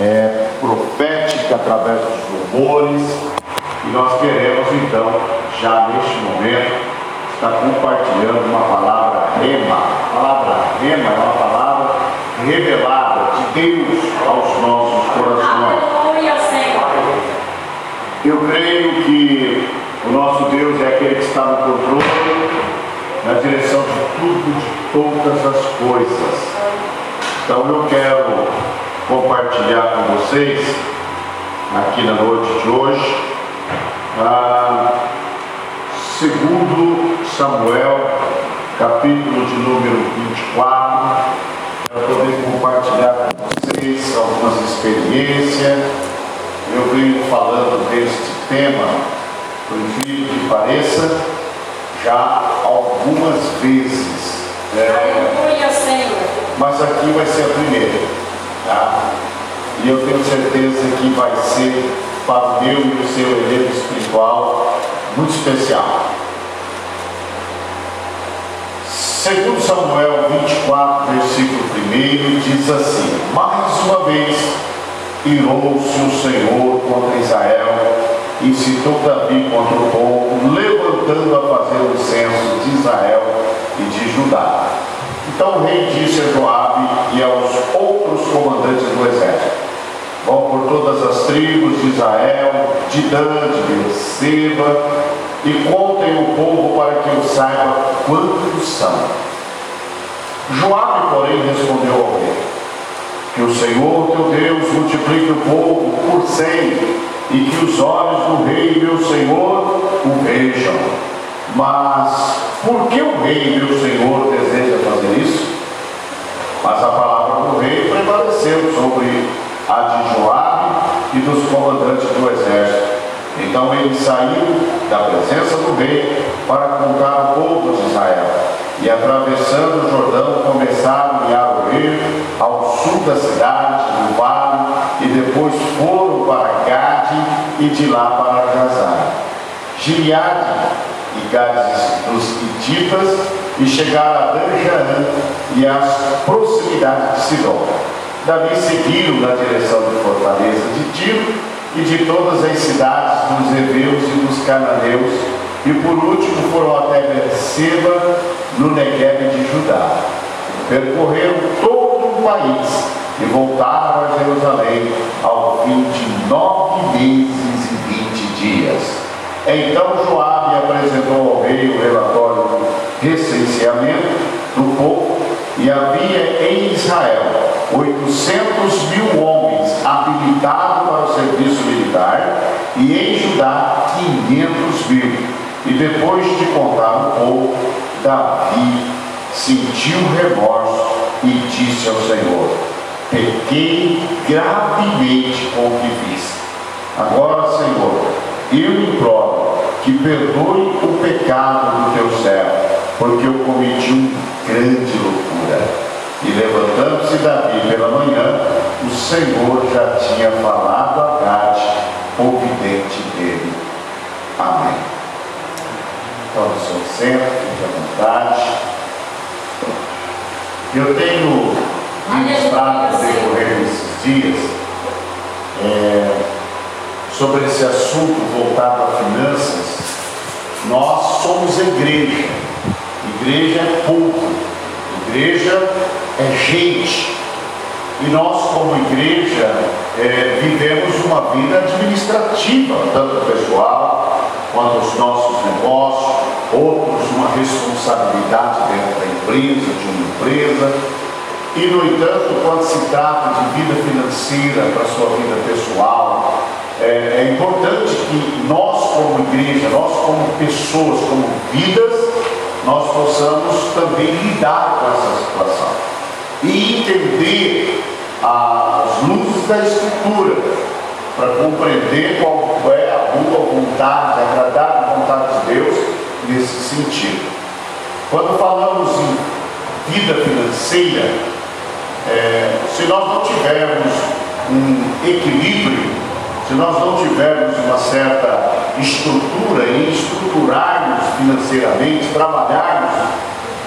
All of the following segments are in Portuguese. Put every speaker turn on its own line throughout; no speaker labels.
é, profética através dos louvores. E nós queremos então, já neste momento, estar compartilhando uma palavra rema. A palavra rema é uma palavra revelada de Deus aos nossos corações. Eu creio que o nosso Deus é aquele que está no controle, na direção de tudo, de todas as coisas. Então eu quero compartilhar com vocês, aqui na noite de hoje, ah, segundo Samuel, capítulo de número 24, para poder compartilhar com vocês algumas experiências. Eu venho falando deste tema, por incrível que pareça, já algumas vezes.
Senhor.
Mas aqui vai ser a primeira. Tá? E eu tenho certeza que vai ser para o meu e o seu evento espiritual muito especial. Segundo Samuel 24, versículo 1, diz assim, mais uma vez irou-se o Senhor contra Israel, incitou Davi contra o povo, levantando a fazer o censo de Israel e de Judá. Então o rei disse a Joabe e aos do exército: Vão por todas as tribos de Israel, de Dan, de Berseba, e contem o povo para que eu saiba quantos são. Joabe, porém, respondeu ao rei: Que o Senhor teu Deus multiplique o povo por cem, e que os olhos do rei, meu Senhor, o vejam. Mas por que o rei, meu Senhor, deseja fazer isso? Mas a palavra do rei prevaleceu sobre a de Joabe e dos comandantes do exército. Então ele saiu da presença do rei para contar o povo de Israel. E atravessando o Jordão, começaram a guiar o rio ao sul da cidade, do vale, e depois foram para Gade e de lá para Gazar. Gileade e Gades dos Hititas e chegaram a Dan e às proximidades de Sidom. Dali seguiram na direção de Fortaleza de Tiro e de todas as cidades dos Heveus e dos Cananeus, e por último foram até Berseba, no Negev de Judá. Percorreram todo o país e voltaram a Jerusalém ao fim de nove meses e vinte dias. Então Joabe apresentou ao rei o relatório do do povo e havia em Israel 800 mil homens habilitados para o serviço militar e em Judá 500 mil. E depois de contar o povo, Davi sentiu remorso e disse ao Senhor: Pequei gravemente com o que fiz. Agora, Senhor, eu imploro que perdoe o pecado do teu servo, porque eu cometi uma grande loucura. E levantando-se Davi pela manhã, o Senhor já tinha falado a Gade, o vidente dele. Amém. Então, seu centro, fique à vontade. Eu tenho ministrado decorrer desses dias. É, sobre esse assunto voltado a finanças, nós somos igreja. Igreja é povo, igreja é gente. E nós, como igreja, é, vivemos uma vida administrativa, tanto pessoal quanto os nossos negócios, outros uma responsabilidade dentro da empresa, de uma empresa. E, no entanto, quando se trata de vida financeira para a sua vida pessoal, é, é importante que nós, como igreja, nós, como pessoas, como vidas, nós possamos também lidar com essa situação e entender as luzes da Escritura para compreender qual é a boa vontade, a agradável vontade de Deus nesse sentido. Quando falamos em vida financeira, é, se nós não tivermos um equilíbrio se nós não tivermos uma certa estrutura e estruturarmos financeiramente, trabalharmos,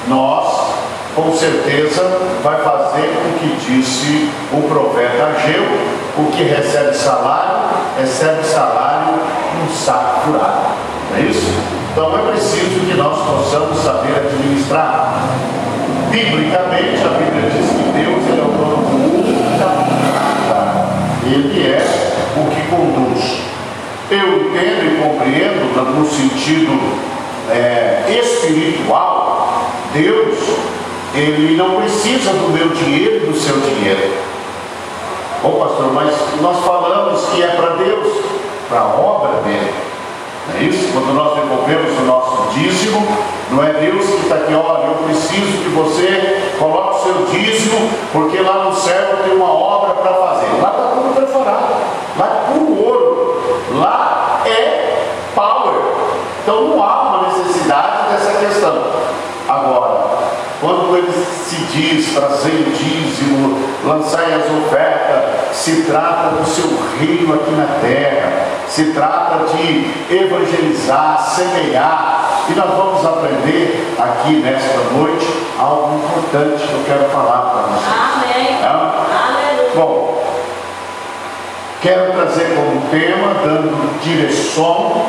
nós, com certeza, vai fazer o que disse o profeta Ageu, o que recebe salário, recebe salário num saco furado. É isso? Então é preciso que nós possamos saber administrar. Biblicamente, a Bíblia diz que Deus ele é o dono do mundo da Ele é o que conduz. Eu entendo e compreendo no sentido é, espiritual, Deus, ele não precisa do meu dinheiro e do seu dinheiro. Ô pastor, mas nós falamos que é para Deus, para a obra dele. Não é isso? Quando nós devolvemos o nosso dízimo, não é Deus que está aqui, olha, eu preciso que você coloque o seu dízimo, porque lá no céu tem uma obra para fazer. Lá está tudo preparado, lá é puro ouro, lá é power. Então não há uma necessidade dessa questão. Agora, quando ele se diz trazer o dízimo, lançar as ofertas, se trata do seu reino aqui na terra, se trata de evangelizar, semear, e nós vamos aprender aqui nesta noite algo importante que eu quero falar para vocês.
Amém. Aleluia.
Bom, quero trazer como tema, dando direção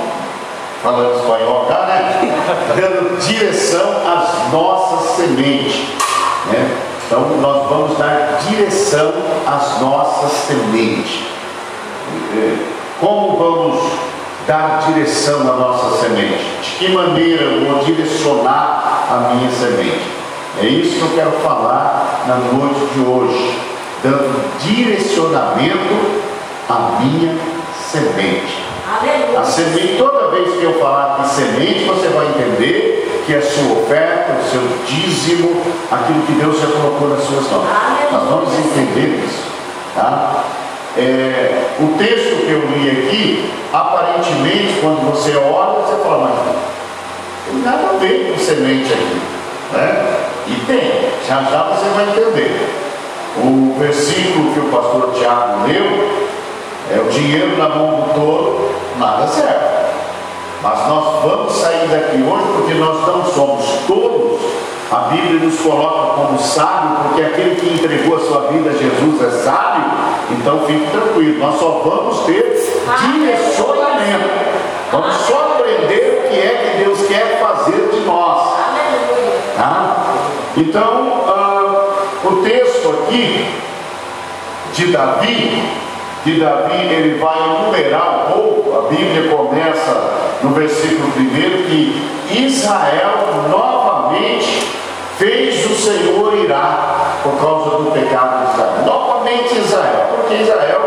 falando espanhol cá, né? Dando direção às nossas sementes. Né? Então nós vamos dar direção às nossas sementes. Como vamos dar direção à nossa semente? De que maneira eu vou direcionar a minha semente? É isso que eu quero falar na noite de hoje, dando direcionamento à minha semente.
Aleluia.
A semente, toda vez que eu falar de semente, você vai entender que é sua oferta, o seu dízimo, aquilo que Deus já colocou nas suas mãos. Nós vamos entender isso. Tá? É, o texto que eu li aqui, aparentemente, quando você olha, você fala, mas não tem nada a ver com semente aqui. Né? E tem, já já você vai entender. O versículo que o pastor Tiago leu, é o dinheiro na mão do tolo, nada serve. Mas nós vamos sair daqui hoje porque nós não somos tolos. A Bíblia nos coloca como sábio, porque aquele que entregou a sua vida a Jesus é sábio. Então fique tranquilo, nós só vamos ter direcionamento. Vamos só aprender o que é que Deus quer fazer de nós. Tá? Então, ah, o texto aqui de Davi, de Davi, ele vai enumerar um pouco, a Bíblia começa no versículo 1 que Israel novamente fez o Senhor irá por causa do pecado de Israel. Novamente Israel, porque Israel,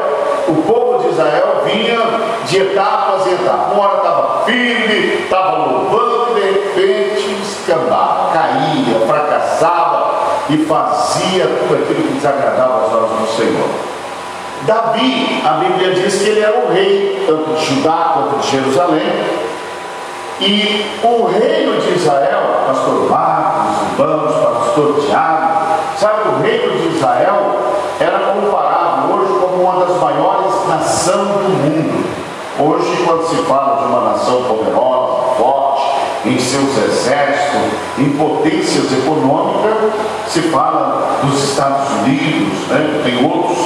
o povo de Israel vinha de etapas em etapas. Uma hora estava firme, estava louvando, e de repente escambava, caía, fracassava e fazia tudo aquilo que desagradava aos olhos do Senhor. Davi, a Bíblia diz que ele era o rei, tanto de Judá quanto de Jerusalém. E o reino de Israel, pastor Marcos, Vamos, pastor Tiago, sabe, o reino de Israel era comparado hoje como uma das maiores nações do mundo. Hoje, quando se fala de uma nação poderosa, forte, em seus exércitos, em potências econômicas, se fala dos Estados Unidos, né? tem outros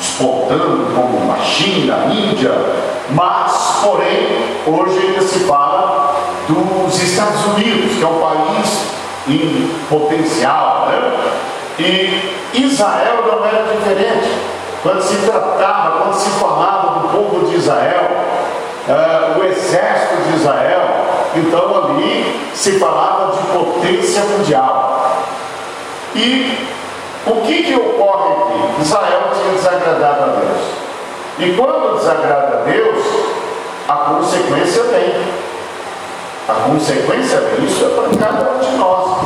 exportando, como a China, a Índia, mas, porém, hoje ainda se fala dos Estados Unidos, que é um país em potencial, né? E Israel não era diferente. Quando se tratava, quando se falava do povo de Israel, eh, o exército de Israel, então ali se falava de potência mundial. E o que, que ocorre aqui? Israel tinha desagradado a Deus. E quando desagrada a Deus, a consequência vem. A consequência vem. Isso é para cada um de nós.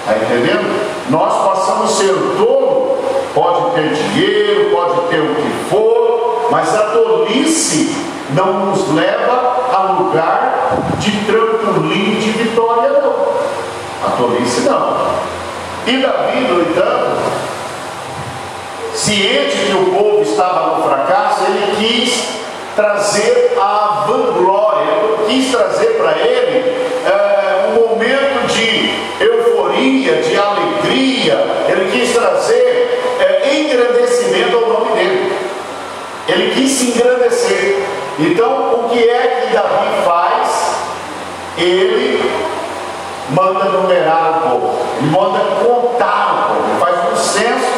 Está entendendo? Nós passamos a ser tolo, pode ter dinheiro, pode ter o que for, mas a tolice não nos leva a lugar de trampolim de vitória, não. A tolice não. E Davi, no entanto, ciente que o povo estava no fracasso, ele quis trazer a vanglória, quis trazer para ele é, um momento de euforia, de alegria, ele quis trazer é, engrandecimento ao nome dele. Ele quis se engrandecer. Então, o que é que Davi faz? Ele manda numerar o povo, ele manda contar o povo, faz um censo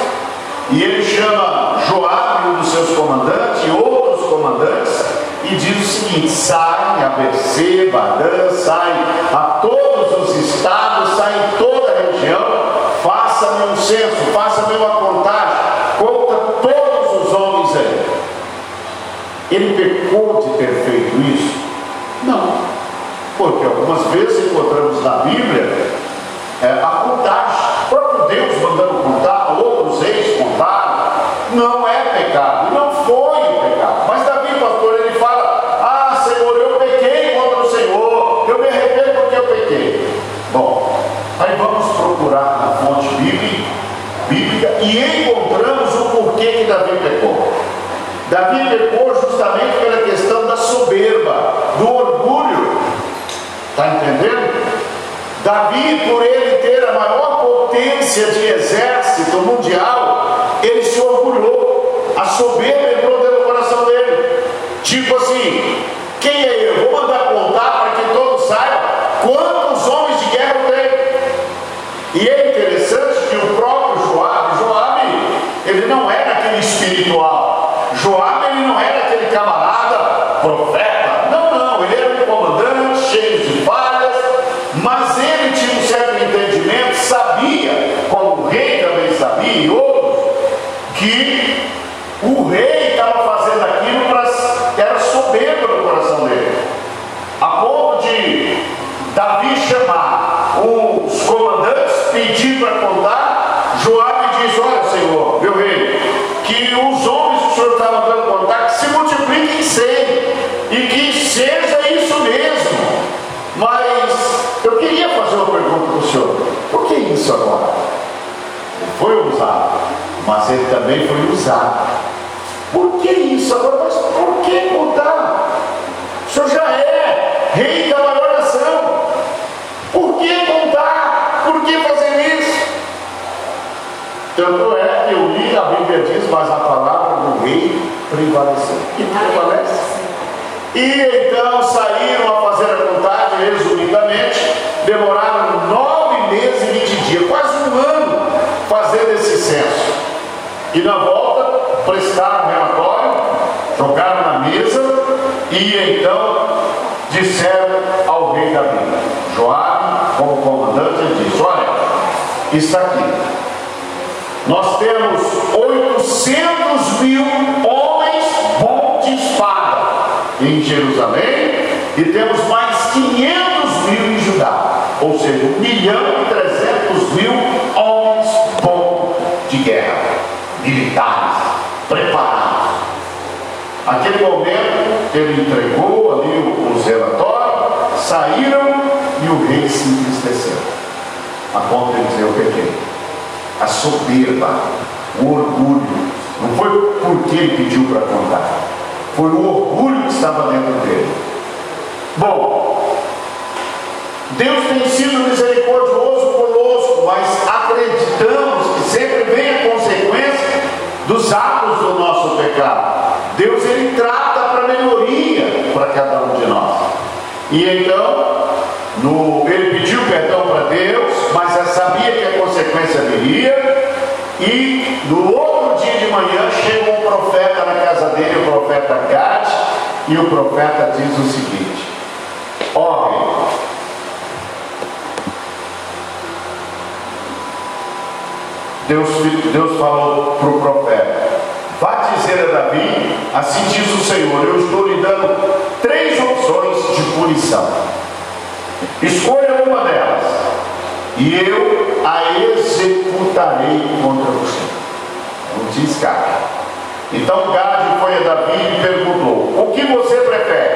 e ele chama Joabe, um dos seus comandantes, e outros comandantes, e diz o seguinte: saem a BC, Badã, saem a todos os estados, saem em toda a região, faça-me um censo, faça-me uma contagem, conta todos os homens aí. Ele pecou de ter feito isso? Não. Porque algumas vezes encontramos na Bíblia é, a contagem, o próprio Deus mandando contar, outros reis contaram, não é pecado, não foi pecado. Mas Davi, pastor, ele fala: Ah, Senhor, eu pequei contra o Senhor, eu me arrependo porque eu pequei. Bom, aí vamos procurar na fonte bíblica, bíblica e encontramos o porquê que Davi pecou. Davi pecou justamente pela questão da soberba, do orgulho. Está entendendo? Davi, por ele ter a maior potência de exército mundial, ele se orgulhou. A soberba entrou dentro do coração dele. Tipo assim, quem é eu? Vou mandar contar para que todos saibam quantos homens de guerra eu tenho. E é interessante que o próprio Joabe, Joabe, ele não era aquele espiritual. Joabe, ele não era aquele camarada profeta. Não, não, ele era um comandante cheio de falhas, mas ele tinha um certo entendimento, sabia, como o rei também sabia, e outros, que o rei estava fazendo aquilo para. era soberbo no coração dele. A ponto de Davi chamar os comandantes, pedir para contar, Joabe diz, olha Senhor, meu rei, que os homens que o Senhor está mandando contar, que se multipliquem cem, e que seja isso mesmo. Mas eu queria fazer uma pergunta para o senhor: por que isso agora? Ele foi usado, mas ele também foi usado. Por que isso agora? Mas por que contar? O senhor já é rei da maior nação. Por que contar? Por que fazer isso? Tanto é que eu li, a Bíblia diz, mas a palavra do rei prevaleceu. E prevalece. E então saíram a fazer a contagem, resumidamente, demoraram nove meses e vinte dias, quase um ano, fazendo esse censo. E na volta, prestaram relatório, jogaram na mesa e então disseram ao rei da Bíblia, Joabe, como comandante, ele disse, olha, está aqui. Nós temos 800 mil homens bons de espada em Jerusalém e temos mais 500 mil em Judá, ou seja, 1 milhão e 300 mil homens bons de guerra, militares, preparados. Naquele momento, ele entregou ali os relatórios, saíram e o rei se entristeceu. A ponto de dizer: Eu pequei. A soberba, o orgulho, não foi porque ele pediu para contar, foi o orgulho que estava dentro dele. Bom, Deus tem sido misericordioso conosco, mas acreditamos que sempre vem a consequência dos atos do nosso pecado. Deus ele trata para melhoria para cada um de nós. E então, no, ele pediu perdão para Deus, mas já sabia que a consequência viria. E no outro dia de manhã chega um profeta na casa dele, o profeta Gad, e o profeta diz o seguinte: Ó Deus, Deus falou para o profeta: Vá dizer a Davi, assim diz o Senhor, eu estou lhe dando três opções de punição. Escolha uma delas, e eu a executarei contra você. Não te escape. Então Gade foi a Davi e perguntou: O que você prefere?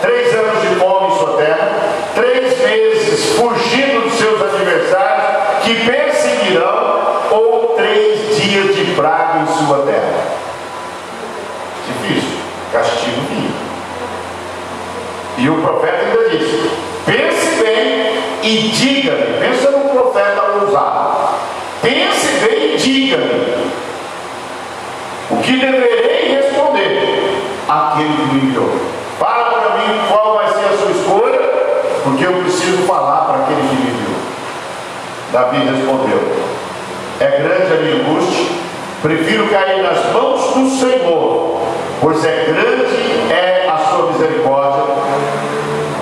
Três anos de fome em sua terra, três meses fugindo dos seus adversários que perseguirão, ou três dias de praga em sua terra? Difícil, castigo vinha. E o profeta e diga-me. Pensa no profeta ousado. Pense bem e diga-me. O que deverei responder? aquele que me enviou. Fala para mim qual vai ser a sua escolha, porque eu preciso falar para aquele que me enviou. Davi respondeu: É grande a minha angústia, prefiro cair nas mãos do Senhor, pois é grande é a sua misericórdia,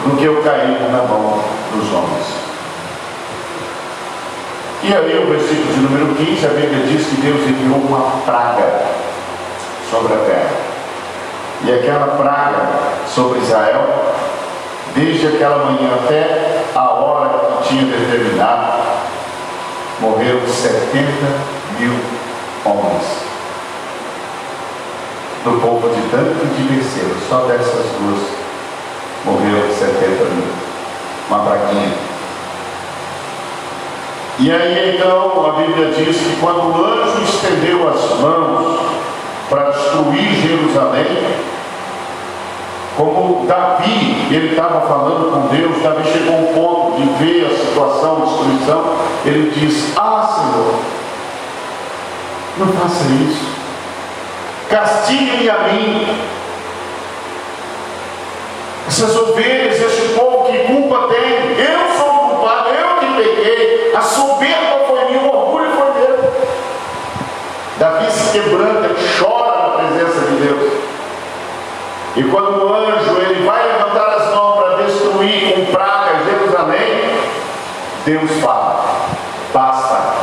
do que eu cair na mão dos homens. E aí, o versículo de número 15, a Bíblia diz que Deus enviou uma praga sobre a terra. E aquela praga sobre Israel, desde aquela manhã até a hora que tinha determinado, morreram 70 mil homens. Do povo de tanto de Berseba, só dessas duas morreram 70 mil. Uma praguinha. E aí então a Bíblia diz que quando o anjo estendeu as mãos para destruir Jerusalém, como Davi, ele estava falando com Deus, Davi chegou a um ponto de ver a situação de destruição, ele diz, ah Senhor, não faça isso, castigue-me a mim, essas ovelhas, este povo, que culpa tem? A soberba foi minha, o orgulho foi meu. Davi se quebranta, chora na presença de Deus. E quando o anjo ele vai levantar as mãos para destruir com praga Jerusalém, Deus fala, basta.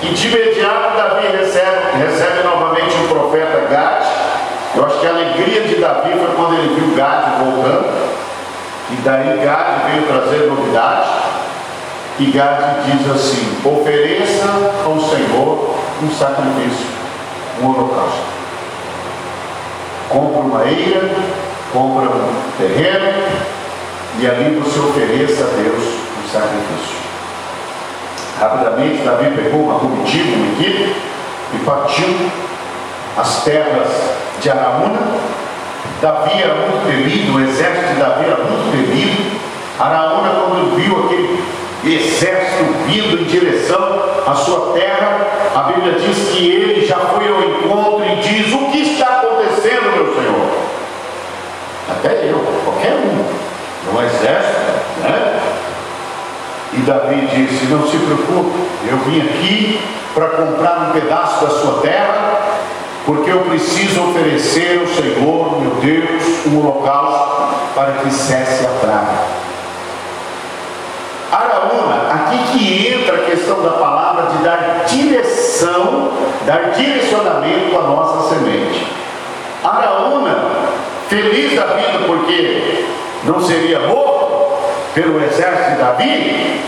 E de imediato Davi recebe, recebe novamente o profeta Gad. Eu acho que a alegria de Davi foi quando ele viu Gad voltando. E daí Gad veio trazer novidade. E Gad diz assim: ofereça ao Senhor um sacrifício, um holocausto. Compra uma eira, compra um terreno, e ali você ofereça a Deus um sacrifício. Rapidamente, Davi pegou uma comitiva, uma equipe, e partiu as terras de Araúna Davi era muito temido, o exército de Davi era muito temido. Araúna, quando viu aquele exército vindo em direção à sua terra, a Bíblia diz que ele já foi ao encontro e diz: O que está acontecendo, meu Senhor? Até eu, qualquer um, no exército, né? E Davi disse: Não se preocupe, eu vim aqui para comprar um pedaço da sua terra porque eu preciso oferecer ao Senhor, meu Deus, um holocausto para que cesse a praga. Araúna, aqui que entra a questão da palavra de dar direção, dar direcionamento à nossa semente. Araúna, feliz da vida porque não seria morto pelo exército de Davi,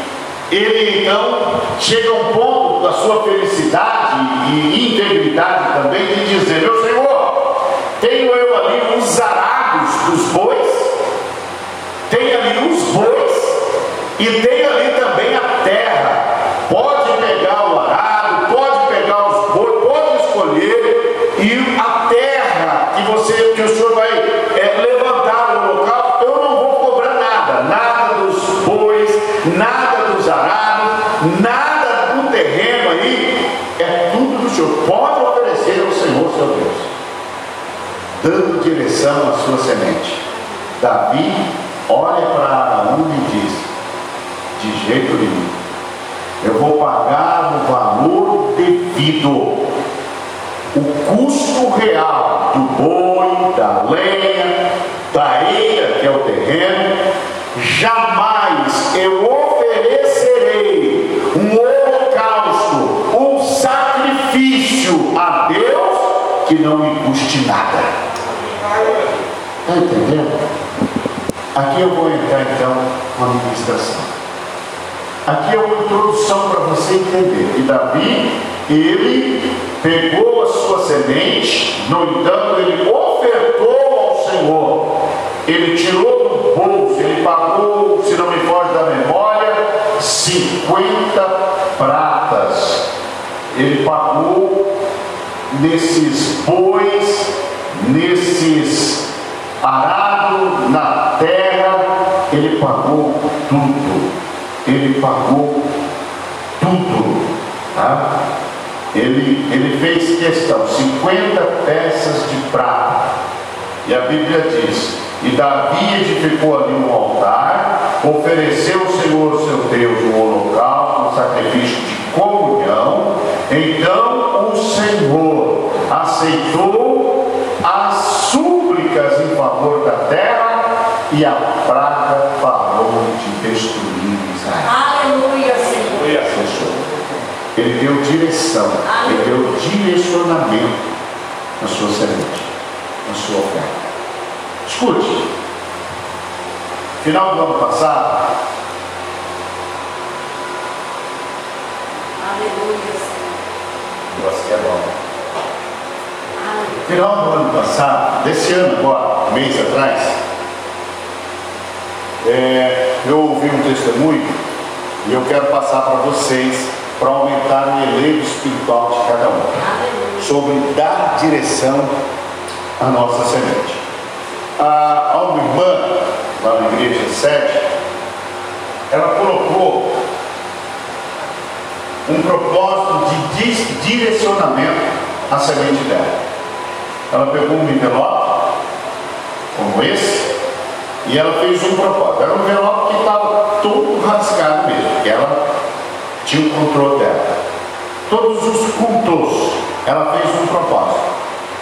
ele então chega a um ponto da sua felicidade e integridade também de dizer: Meu Senhor, tenho eu ali os arados dos bois, tenho ali os bois e tenho ali também a terra. Pode pegar o arado, pode pegar os bois, pode escolher e a terra que você, que o Senhor vai é, levantar no local, eu não vou cobrar nada, nada dos bois, nada dos arados, nada do terreno aí, é tudo do Senhor. Pode oferecer ao Senhor seu Deus, dando direção à sua semente. Davi olha para Araúna e diz: De jeito nenhum, eu vou pagar o valor devido, o custo real do boi, da lenha, da eira, que é o terreno, jamais eu que não me custe nada. Está entendendo? Aqui eu vou entrar então com a ministração. Aqui é uma introdução para você entender. E Davi, ele pegou a sua semente, no entanto, ele ofertou ao Senhor. Ele tirou do bolso, ele pagou, se não me foge da memória, 50 pratas. Ele pagou nesses bois, nesses arados, na terra, ele pagou tudo. Ele pagou tudo. Tá? Ele, ele fez questão, 50 peças de prata E a Bíblia diz: E Davi edificou ali um altar, ofereceu ao Senhor seu Deus um holocausto, um sacrifício de comunhão. Aceitou as súplicas em favor da terra e a praga parou de destruir Israel.
Aleluia, Senhor.
Ele deu direção, ele deu direcionamento na sua semente, na sua oferta. Escute, final do ano passado,
Aleluia, Senhor.
negócio que é bom. Final do ano passado, desse ano agora, mês atrás, é, eu ouvi um testemunho e eu quero passar para vocês para aumentar o elevo espiritual de cada um. Sobre dar direção à nossa semente. A, há uma irmã, lá na igreja sede, ela colocou um propósito de direcionamento à semente dela. Ela pegou um envelope, como esse, e ela fez um propósito. Era um envelope que estava todo rasgado mesmo, porque ela tinha o controle dela. Todos os cultos, ela fez um propósito.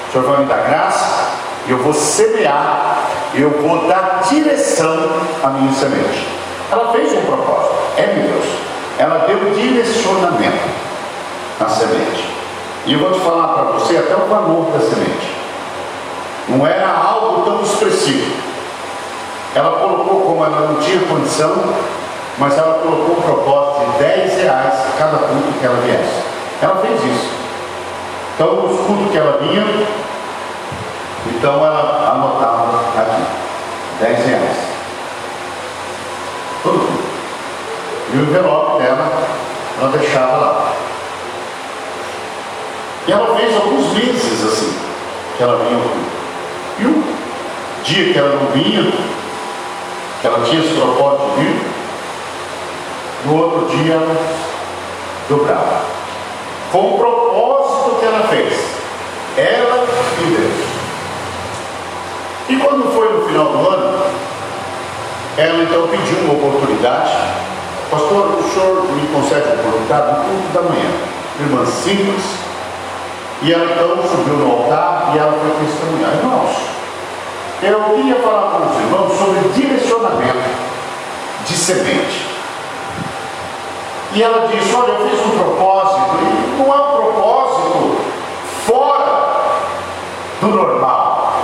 O Senhor vai me dar graça, eu vou semear, eu vou dar direção à minha semente. Ela fez um propósito, é Deus. Ela deu direcionamento à semente. E eu vou te falar para você até o valor da semente. Não era algo tão expressivo. Ela colocou, como ela não tinha condição, mas ela colocou um propósito de 10 reais cada culto que ela viesse. Ela fez isso. Então, os cultos que ela vinha, então ela anotava aqui, 10 reais. Todo culto. E o envelope dela, ela deixava lá. E ela fez alguns meses assim, que ela vinha ao culto. O dia que ela não vinha, que ela tinha esse propósito de vir, no outro dia ela dobrava. Foi um propósito que ela fez. Ela e Deus. E quando foi no final do ano, ela então pediu uma oportunidade. Pastor, o senhor me concede a oportunidade no culto da manhã. Irmã simples. E ela então subiu no altar e ela foi testemunhar. Irmãos, eu queria falar com os irmãos sobre direcionamento de semente. E ela disse: Olha, eu fiz um propósito, e não é um propósito fora do normal.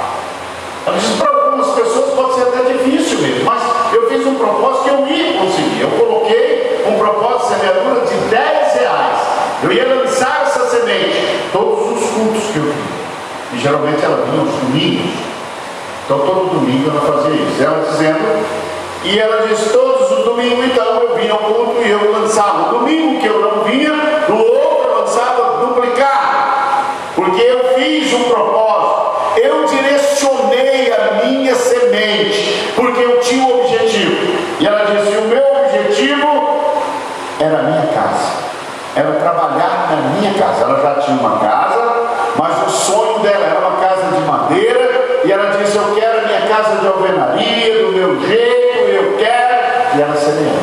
Ela disse: Para algumas pessoas pode ser até difícil mesmo, mas eu fiz um propósito que eu ia conseguir. Eu coloquei um propósito de semeadura de 10 reais. Eu ia lançar essa semente, todos os cultos que eu vi. E geralmente ela vinha aos domingos. Então todo domingo ela fazia isso. Ela dizendo, e ela disse, todos os domingos então eu vinha ao culto e eu lançava. O domingo que eu não vinha, no outro eu lançava duplicado. Porque eu fiz um propósito. Eu direcionei a minha semente, porque eu tinha um objetivo. E ela disse, o meu objetivo era a minha casa. Era trabalhar na minha casa. Ela já tinha uma casa, mas o sonho dela era uma casa de madeira. E ela disse: Eu quero a minha casa de alvenaria, do meu jeito, eu quero. E ela semeou.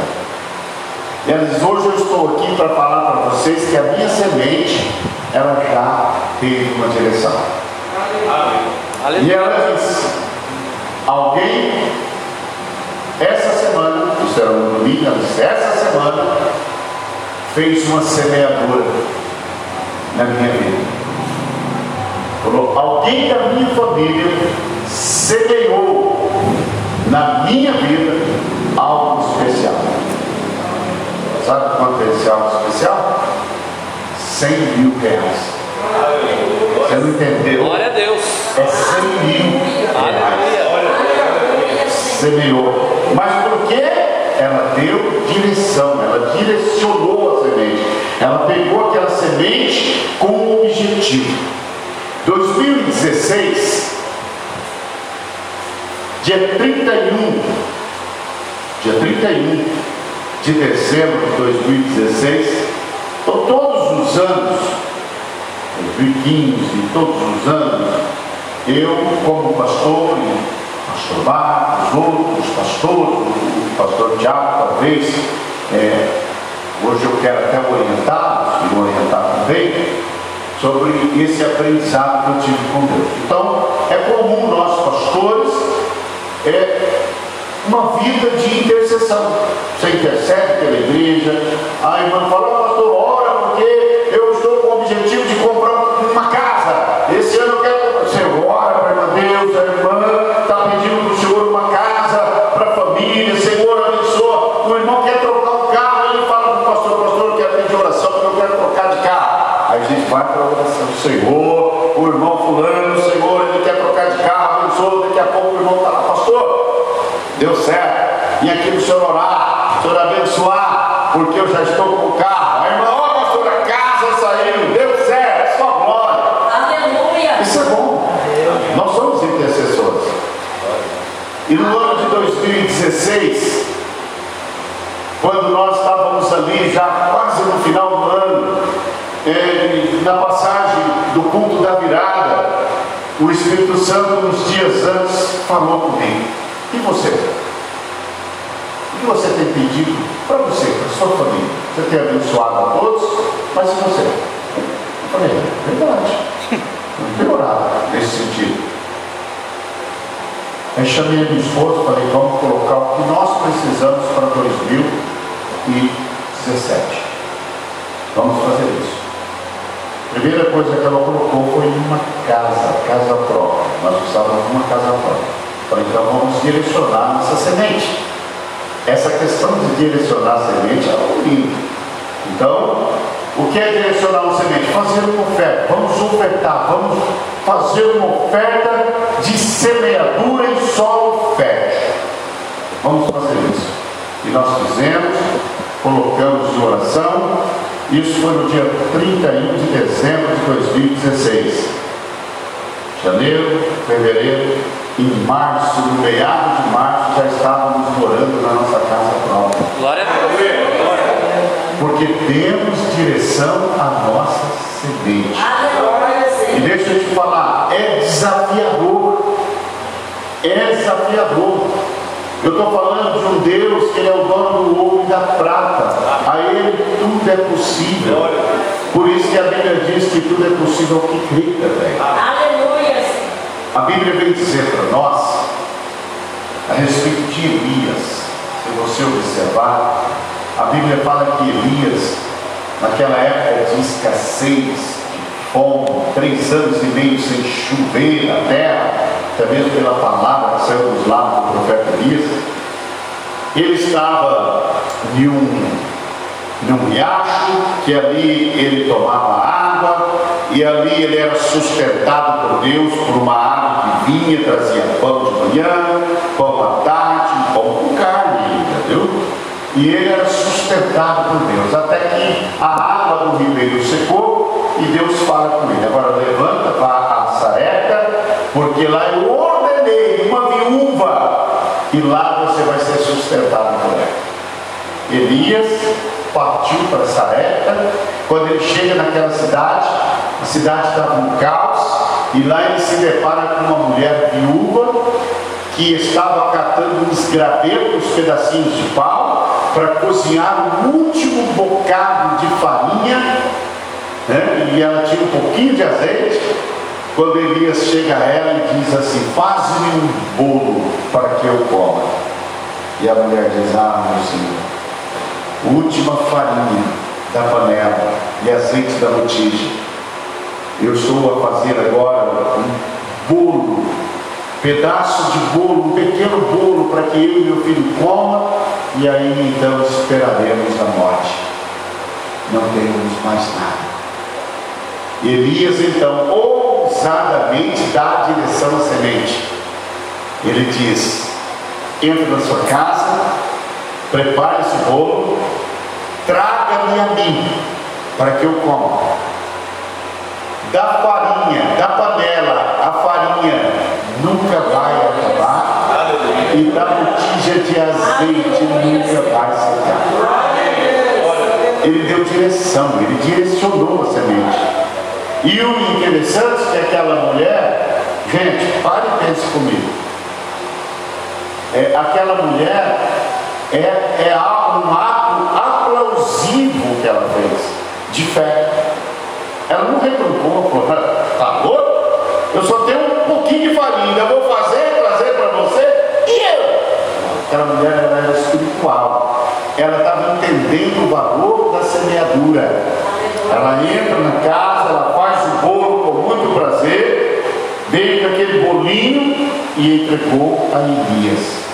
E ela diz: Hoje eu estou aqui para falar para vocês que a minha semente, ela já teve uma direção. E ela disse: Alguém, essa semana, isso era um domingo, ela disse: Essa semana, fez uma semeadura na minha vida. Falou, alguém da minha família semeou na minha vida algo especial. Sabe quanto é esse algo especial? 100 mil reais. Você não entendeu?
Glória a Deus.
É 100 mil reais semeou. Mas por que? Ela deu direção, ela direcionou a semente. Ela pegou aquela semente com um objetivo. 2016, dia 31, dia 31 de dezembro de 2016, então todos os anos, 2015, todos os anos, eu, como pastor, pastor Marcos, outros pastores, o pastor Tiago, talvez, é, hoje eu quero até orientá-los, e orientar também, sobre esse aprendizado que eu tive com Deus. Então, é comum nós, pastores, é uma vida de intercessão. Você intercede pela igreja, a irmã fala, pastor, ora, porque eu estou com o objetivo de comprar E aqui o Senhor orar, o Senhor abençoar, porque eu já estou com o carro. A irmã, ó pastor, a casa saiu, deu certo, só glória.
Aleluia.
Isso é bom. Nós somos intercessores. E no ano de 2016, quando nós estávamos ali, já quase no final do ano, eh, na passagem do culto da virada, o Espírito Santo, uns dias antes, falou comigo: E você? O que você tem pedido para você, para sua família? Você tem abençoado a todos, mas e você? Eu falei: É verdade. Não tem orado nesse sentido. Aí chamei a minha esposa e falei, vamos colocar o que nós precisamos para 2017. Vamos fazer isso. Primeira coisa que ela colocou foi uma casa, casa própria. Nós precisávamos de uma casa própria. Falei, então vamos direcionar nossa semente. Essa questão de direcionar a semente é algo lindo. Então, o que é direcionar uma semente? Fazer uma oferta. Vamos ofertar, vamos fazer uma oferta de semeadura em solo fértil. Vamos fazer isso. E nós fizemos, colocamos em oração. Isso foi no dia 31 de dezembro de 2016. Janeiro, fevereiro, em março, no meado de março, já estávamos morando na nossa casa própria.
Glória a Deus.
Porque demos direção à nossa semente. E deixa eu te falar, é desafiador. É desafiador. Eu estou falando de um Deus que ele é o dono do ouro e da prata. A ele tudo é possível. Por isso que a Bíblia diz que tudo é possível ao que crê também. A Bíblia vem dizer para nós a respeito de Elias. Se você observar, a Bíblia fala que Elias, naquela época de escassez, de fome, três anos e meio sem chover na terra, até mesmo pela palavra que saiu dos lábios do profeta Elias, ele estava em um, num riacho, que ali ele tomava água, e ali ele era sustentado por Deus por uma árvore que vinha, trazia pão de manhã, pão à tarde, pão com carne viu? E ele era sustentado por Deus, até que a água do ribeiro secou e Deus fala com ele. Agora levanta, vá a Sareta, porque lá eu ordenei uma viúva, e lá você vai ser sustentado por ela. Elias partiu para Sarepta. Quando ele chega naquela cidade, a cidade estava um caos, e lá ele se depara com uma mulher viúva que estava catando uns gravetos, uns pedacinhos de pau, para cozinhar o último bocado de farinha, né? e ela tinha um pouquinho de azeite. Quando Elias chega a ela e diz assim: Faz-me um bolo para que eu coma. E a mulher diz: Ah, meu senhor, última farinha da panela e azeite da botija. Eu estou a fazer agora um bolo, pedaço de bolo, um pequeno bolo para que eu e meu filho coma, e aí então esperaremos a morte. Não temos mais nada. Elias então ousadamente dá a direção à semente. Ele diz: entra na sua casa, prepare esse bolo, traga-me a mim, para que eu coma. Da farinha, da panela, a farinha nunca vai acabar, e da botija de azeite nunca vai secar. Ele deu direção, ele direcionou a semente. E o interessante é que aquela mulher, Gente, pare e pense comigo. É, aquela mulher é, é um ato aplausivo que ela fez, de fé. Ela não reclamou, falou, tá louco? Eu só tenho um pouquinho de farinha, eu vou fazer, trazer para você, e eu? Aquela mulher era espiritual. Ela estava entendendo o valor da semeadura. Ela entra na casa, ela faz o bolo com muito prazer, veio aquele bolinho e entregou a Elias.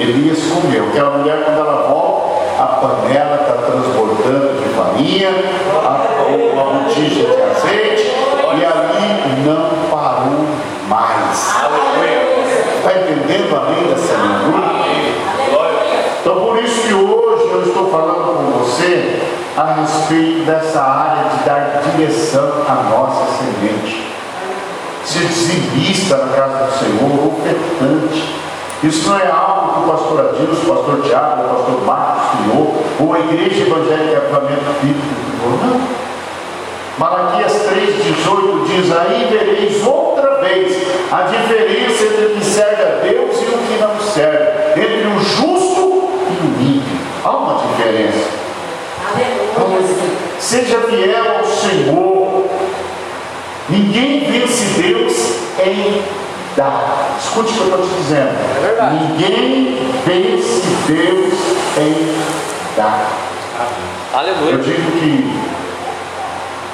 Elias comeu. Aquela mulher, quando ela volta, a panela está transbordando de farinha, a, a, a botija de azeite, e ali não parou mais. Está entendendo a lei da semeadura? Então, por isso que hoje eu estou falando com você a respeito dessa área de dar direção à nossa semente. Ser dizimista na casa do Senhor, ofertante. Isso não é algo que o pastor Adilson, o pastor Tiago, o pastor Marcos criou, ou a igreja evangélica Avamento Bíblico criou, não. Malaquias 3,18 diz: Aí vereis outra vez a diferença entre o que serve a Deus e o que não serve, entre o justo e o ímpio. Há uma diferença. Seja fiel ao Senhor. Ninguém vence Deus em dar. Escute o que eu estou te dizendo.
É
Ninguém vence Deus em dar. Eu
Aleluia.
digo que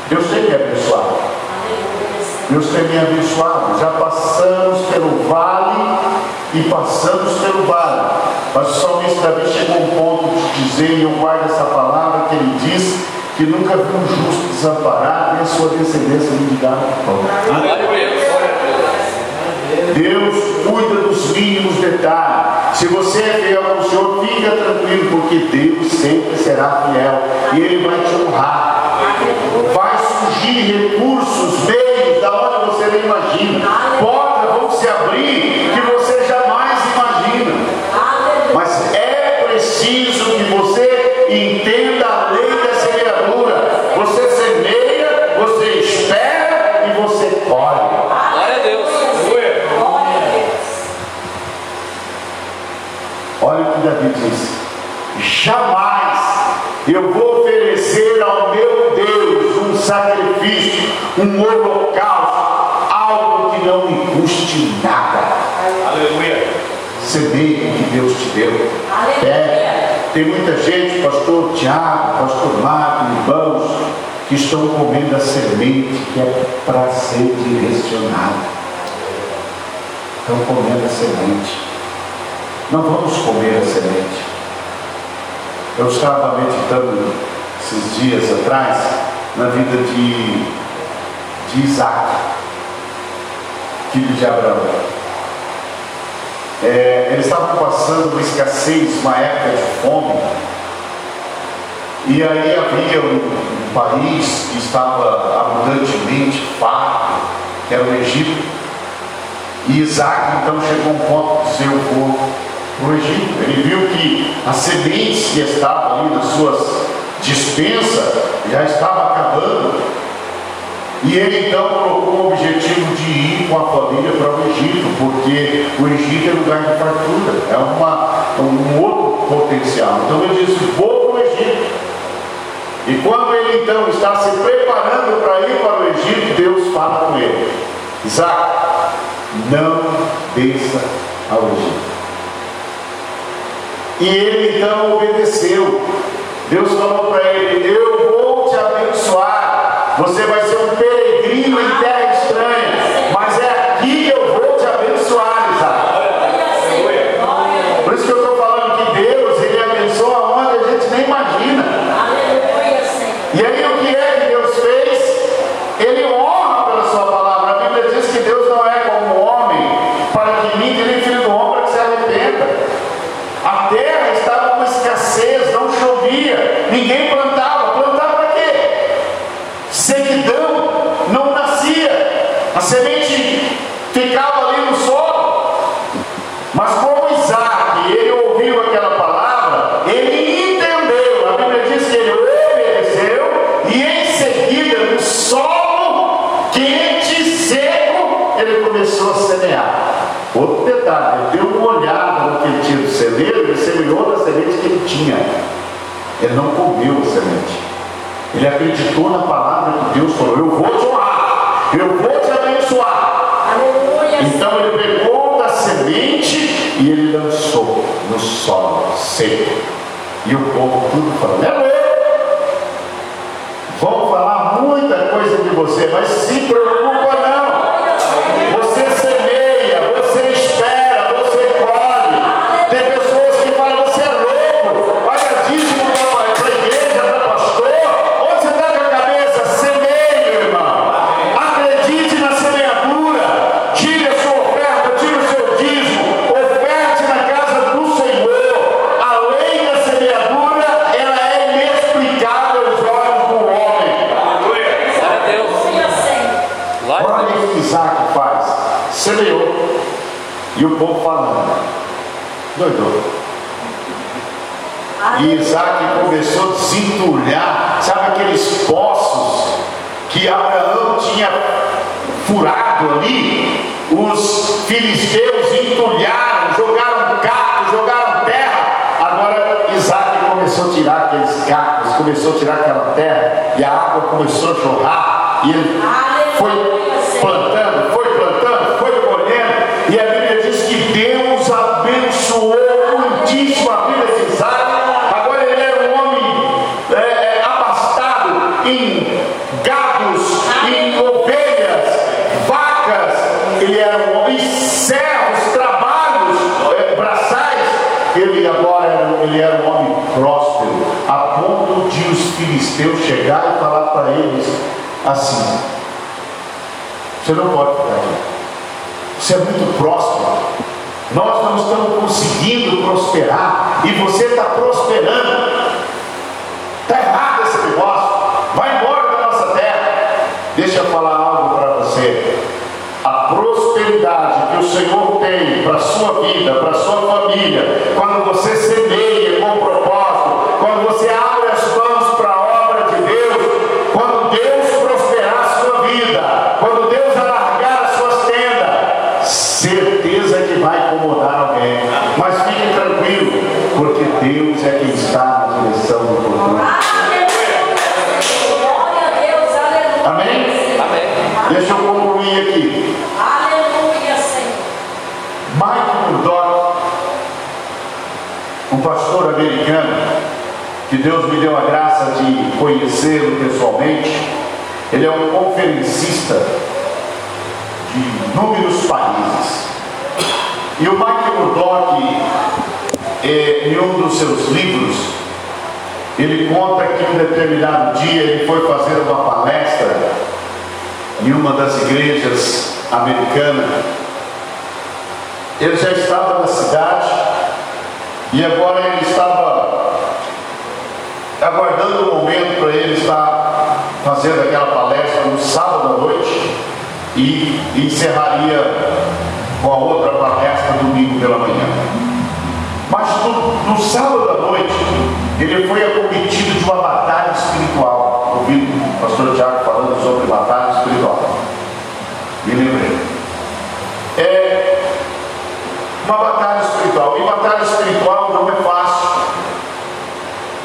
Deus tem me abençoado. Deus tem me abençoado. Já passamos pelo vale e passamos pelo vale. Mas o salmista Davi chegou a um ponto de dizer, e eu guardo essa palavra, que ele diz que nunca viu um justo desamparado nem a sua descendência mendigar pão.
Glória a Deus.
Cuida dos mínimos detalhes. Se você é fiel ao Senhor, fica tranquilo, porque Deus sempre será fiel e Ele vai te honrar. Vai surgir recursos, meios, da onde você nem imagina. Portas vão se abrir que você jamais imagina. Mas é preciso que você entenda a lei da semeadura. Você semeia, você espera e você colhe.
Glória a Deus.
Olha o que diz: jamais eu vou oferecer ao meu Deus um sacrifício, um holocausto, algo que não me custe nada.
Aleluia.
Semeie o que Deus te deu. É, tem muita gente, pastor Tiago, pastor Marco, irmãos, que estão comendo a semente que é para ser direcionada. Estão comendo a semente. Não vamos comer a semente. Eu estava meditando esses dias atrás na vida de, de Isaac, filho de Abraão. É, eles estavam passando uma escassez, uma época de fome. E aí havia um, um país que estava abundantemente farto, que era o Egito. E Isaac então chegou a um ponto de dizer, eu vou para o Egito. Ele viu que as sementes que estavam ali nas suas dispensas já estavam acabando. E ele então colocou o objetivo de ir com a família para o Egito, porque o Egito é lugar de fartura, é uma, um outro potencial. Então ele disse: Vou para o Egito. E quando ele então está se preparando para ir para o Egito, Deus fala com ele: Isaac, não desça ao Egito. E ele então obedeceu. Deus falou para ele: Eu vou te abençoar. Você vai ser um peregrino em terra ele tinha. Ele não comeu a semente. Ele acreditou na palavra que Deus falou: Eu vou te honrar, eu vou te abençoar.
Aleluia.
Então ele pegou da semente e ele lançou no solo seco. E o povo tudo falando: É louco. Vão falar muita coisa de você, mas se Isaac faz. Semeou. E o povo falando. Doidou. E Isaac começou a desentulhar, sabe aqueles poços que Abraão tinha furado ali? Os filisteus entulharam, jogaram cacos, jogaram terra. Agora Isaac começou a tirar aqueles cacos, começou a tirar aquela terra, e a água começou a jorrar. E ele foi filisteus chegar e falar para eles assim: Você não pode ficar aqui. Você é muito próspero. Nós não estamos conseguindo prosperar e você está prosperando. Está errado esse negócio. Vai embora da nossa terra. Deixa eu falar algo para você. A prosperidade que o Senhor tem para a sua vida, para a sua família, quando você semeia com propósito, quando você abre as mãos para a obra de Deus, quando Deus prosperar a sua vida, quando Deus alargar as suas tendas, certeza que vai incomodar alguém. Mas fique tranquilo, porque Deus é quem está na direção do futuro.
Aleluia, Senhor. Glória a Deus. Aleluia.
Amém?
Amém.
Deixa eu concluir aqui.
Aleluia, Senhor.
Mike Murdock, um pastor americano, que Deus me deu a graça de conhecê-lo pessoalmente, ele é um conferencista de inúmeros países. E o Mike Murdock, eh, em um dos seus livros, ele conta que um determinado dia ele foi fazer uma palestra em uma das igrejas americanas ele já estava na cidade e agora ele estava aguardando o momento para ele estar fazendo aquela palestra no sábado à noite e encerraria com a outra palestra domingo pela manhã. Mas no, no sábado à noite ele foi acometido de uma batalha espiritual. Ouvi o pastor Tiago falando sobre batalha espiritual. Me lembrei. É, uma batalha espiritual. E batalha espiritual não é fácil.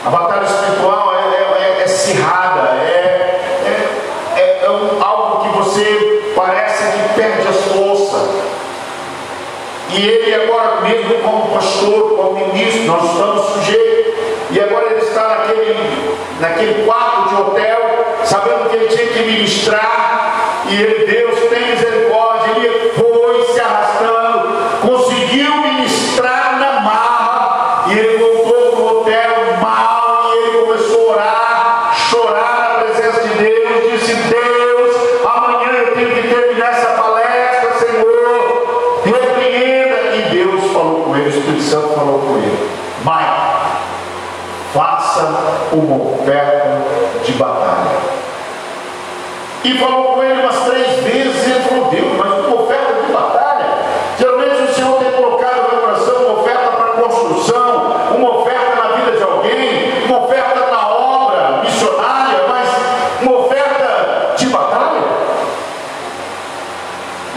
A batalha espiritual é, é, é, é acirrada, é, é, é, é um- algo que você parece que perde as forças. E ele agora mesmo como pastor, como ministro, nós estamos sujeitos. E agora ele está naquele, naquele quarto de hotel, sabendo que ele tinha que ministrar. E ele, Deus tem uma oferta de batalha. E falou com ele umas três vezes, e ele falou, Deus, mas uma oferta de batalha? Geralmente o Senhor tem colocado no meu coração uma oferta para construção, uma oferta na vida de alguém, uma oferta na obra missionária, mas uma oferta de batalha?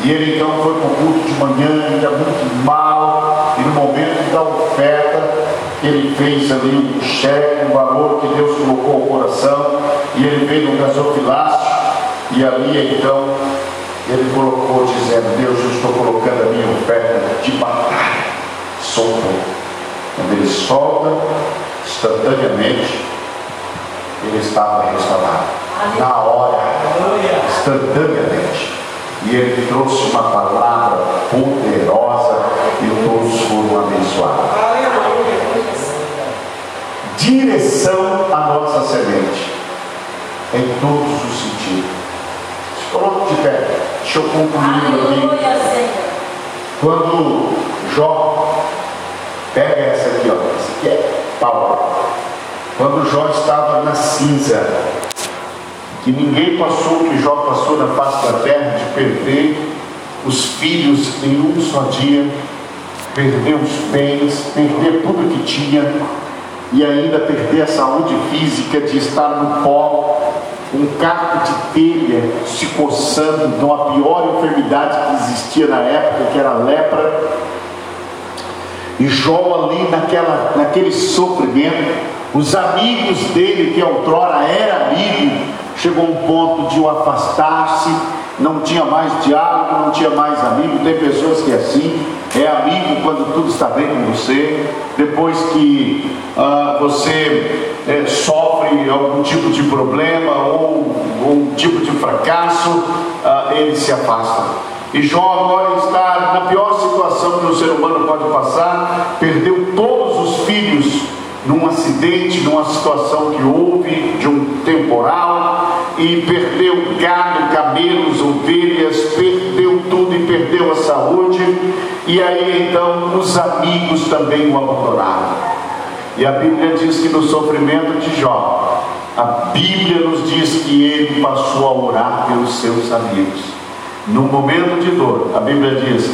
E ele então foi para o culto de manhã, ainda muito mal, e no momento da oferta, ele fez ali um cheque, um valor colocou ao coração, e ele veio no gasofilácio, e ali então ele colocou dizendo, Deus, eu estou colocando a minha oferta de batalha, soltou. Quando ele solta, instantaneamente, ele estava restaurado. Na hora, instantaneamente. E ele trouxe uma palavra poderosa e todos foram abençoados. Direção à nossa semente. Em todos os sentidos. Coloque de pé. Deixa eu concluir aqui. Quando Jó pega essa aqui, ó. Essa aqui é pau. Quando Jó estava na cinza, que ninguém passou o que Jó passou na face da terra de perder os filhos em um só dia, perder os bens, perder tudo que tinha e ainda perder a saúde física de estar no pó, um caco de telha se coçando de uma pior enfermidade que existia na época, que era a lepra. E Jó ali naquela, naquele sofrimento, os amigos dele, que outrora era amigo, chegou um ponto de o afastar-se, não tinha mais diálogo, não tinha mais amigo. Tem pessoas que é assim, é amigo quando tudo está bem com você, depois que ah, você é, sofre algum tipo de problema ou um tipo de fracasso, ah, ele se afasta. E Jó agora está na pior situação que o ser humano pode passar, perdeu acidente, numa situação que houve de um temporal e perdeu gado, camelos, ovelhas, perdeu tudo e perdeu a saúde. E aí então os amigos também o abandonaram. E a Bíblia diz que no sofrimento de Jó, a Bíblia nos diz que ele passou a orar pelos seus amigos. No momento de dor, a Bíblia diz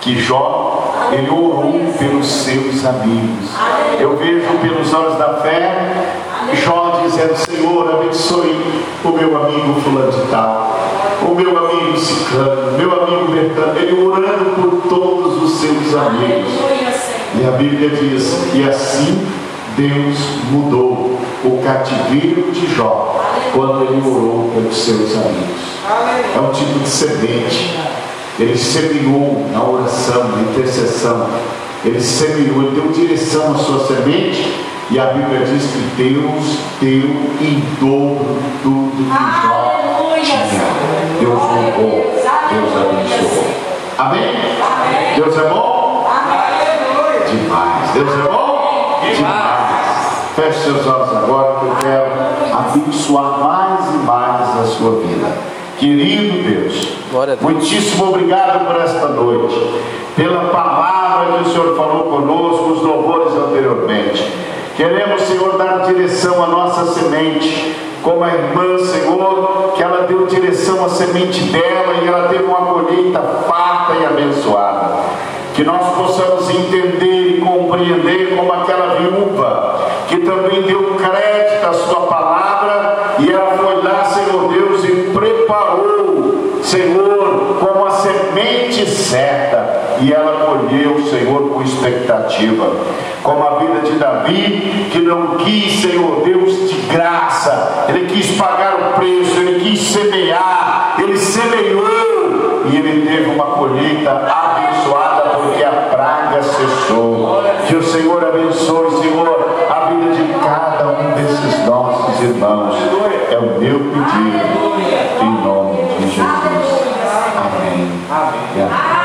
que Jó ele orou pelos seus amigos. Eu vejo pelos olhos da fé Jó dizendo: Senhor, abençoe o meu amigo Fulano de Tal, o meu amigo Ciclano, meu amigo Bertano, ele orando por todos os seus amigos. E a Bíblia diz: E assim Deus mudou o cativeiro de Jó quando ele orou pelos seus amigos. É um tipo de semente ele semeou na oração, na intercessão. Ele semeou, ele deu direção à sua semente. E a Bíblia diz que Deus deu em dobro tudo que Jó tinha. Deus roubou, Deus abençoou. Amém? Deus é bom? Demais. Deus é bom? Demais. Feche seus olhos agora que eu quero abençoar mais e mais a sua vida. Querido Deus, muitíssimo obrigado por esta noite, pela palavra que o Senhor falou conosco, os louvores anteriormente. Queremos, Senhor, dar direção à nossa semente, como a irmã, Senhor, que ela deu direção à semente dela e ela teve uma colheita farta e abençoada. Que nós possamos entender e compreender como aquela viúva que também deu crédito à sua palavra e ela foi Senhor Deus, e preparou, Senhor, como a semente certa, e ela colheu, Senhor, com expectativa. Como a vida de Davi, que não quis, Senhor Deus, de graça, ele quis pagar o preço, ele quis semear, ele semeou e ele teve uma colheita abençoada, porque a praga cessou. Que o Senhor abençoe, Senhor, a vida de cada um desses nossos irmãos. É o meu pedido